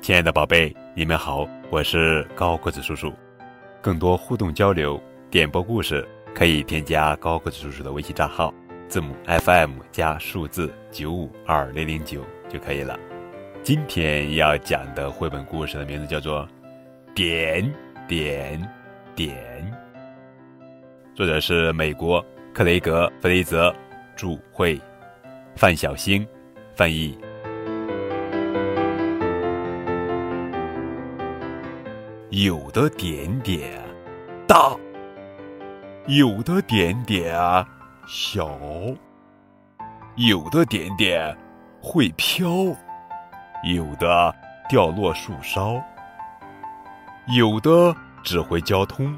亲爱的宝贝，你们好，我是高个子叔叔。更多互动交流、点播故事，可以添加高个子叔叔的微信账号，字母 FM 加数字九五二零零九就可以了。今天要讲的绘本故事的名字叫做《点点点》，作者是美国克雷格·弗雷泽，著，绘，范小星翻译。有的点点大，有的点点小，有的点点会飘，有的掉落树梢，有的指挥交通，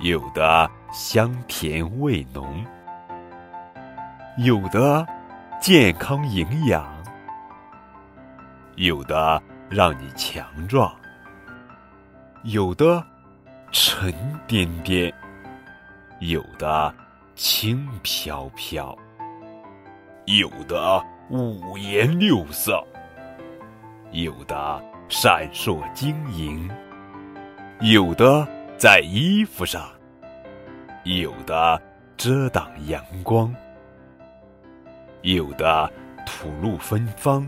有的香甜味浓，有的健康营养，有的让你强壮。有的沉甸甸，有的轻飘飘，有的五颜六色，有的闪烁晶莹，有的在衣服上，有的遮挡阳光，有的吐露芬芳，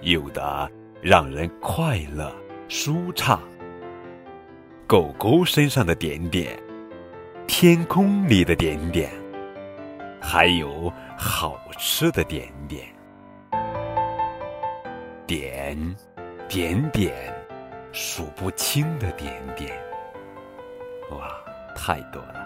有的让人快乐。舒畅，狗狗身上的点点，天空里的点点，还有好吃的点点，点，点点，数不清的点点，哇，太多了。